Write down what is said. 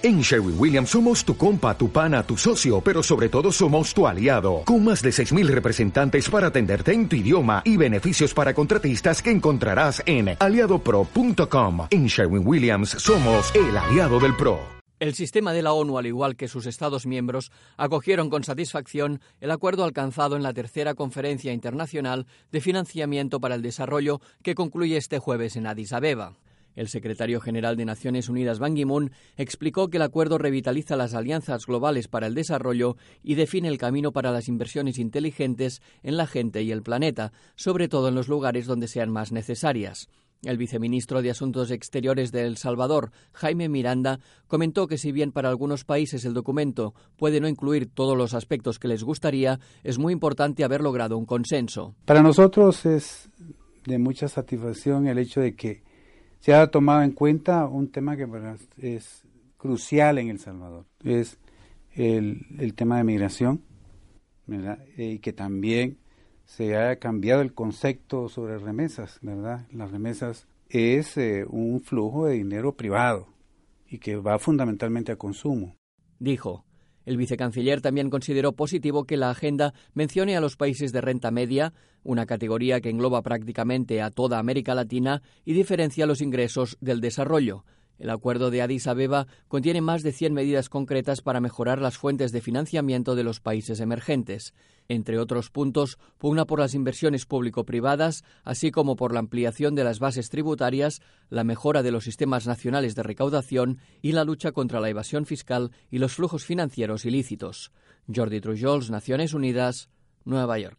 En Sherwin Williams somos tu compa, tu pana, tu socio, pero sobre todo somos tu aliado, con más de 6.000 representantes para atenderte en tu idioma y beneficios para contratistas que encontrarás en aliadopro.com. En Sherwin Williams somos el aliado del PRO. El sistema de la ONU, al igual que sus Estados miembros, acogieron con satisfacción el acuerdo alcanzado en la tercera Conferencia Internacional de Financiamiento para el Desarrollo que concluye este jueves en Addis Abeba. El secretario general de Naciones Unidas, Ban Ki-moon, explicó que el acuerdo revitaliza las alianzas globales para el desarrollo y define el camino para las inversiones inteligentes en la gente y el planeta, sobre todo en los lugares donde sean más necesarias. El viceministro de Asuntos Exteriores de El Salvador, Jaime Miranda, comentó que si bien para algunos países el documento puede no incluir todos los aspectos que les gustaría, es muy importante haber logrado un consenso. Para nosotros es de mucha satisfacción el hecho de que se ha tomado en cuenta un tema que es crucial en El Salvador, es el, tema de migración, y que también se ha cambiado el concepto sobre remesas, ¿verdad? Las remesas es eh, un flujo de dinero privado y que va fundamentalmente a consumo. Dijo, el vicecanciller también consideró positivo que la agenda mencione a los países de renta media, una categoría que engloba prácticamente a toda América Latina y diferencia los ingresos del desarrollo. El acuerdo de Addis Abeba contiene más de 100 medidas concretas para mejorar las fuentes de financiamiento de los países emergentes. Entre otros puntos, pugna por las inversiones público-privadas, así como por la ampliación de las bases tributarias, la mejora de los sistemas nacionales de recaudación y la lucha contra la evasión fiscal y los flujos financieros ilícitos. Jordi Trujols, Naciones Unidas, Nueva York.